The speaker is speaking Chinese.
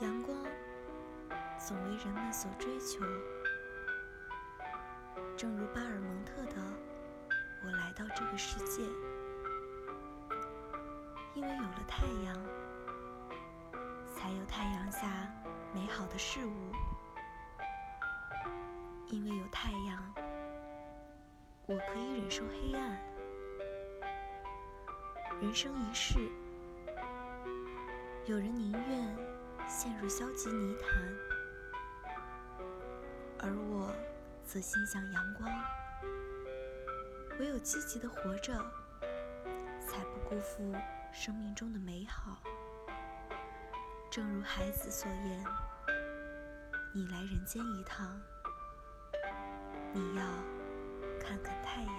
阳光总为人们所追求。正如巴尔蒙特的“我来到这个世界，因为有了太阳，才有太阳下美好的事物。因为有太阳，我可以忍受黑暗。人生一世，有人宁愿陷入消极泥潭，而我则心向阳光。唯有积极的活着，才不辜负生命中的美好。正如孩子所言：“你来人间一趟。”你要看看太阳。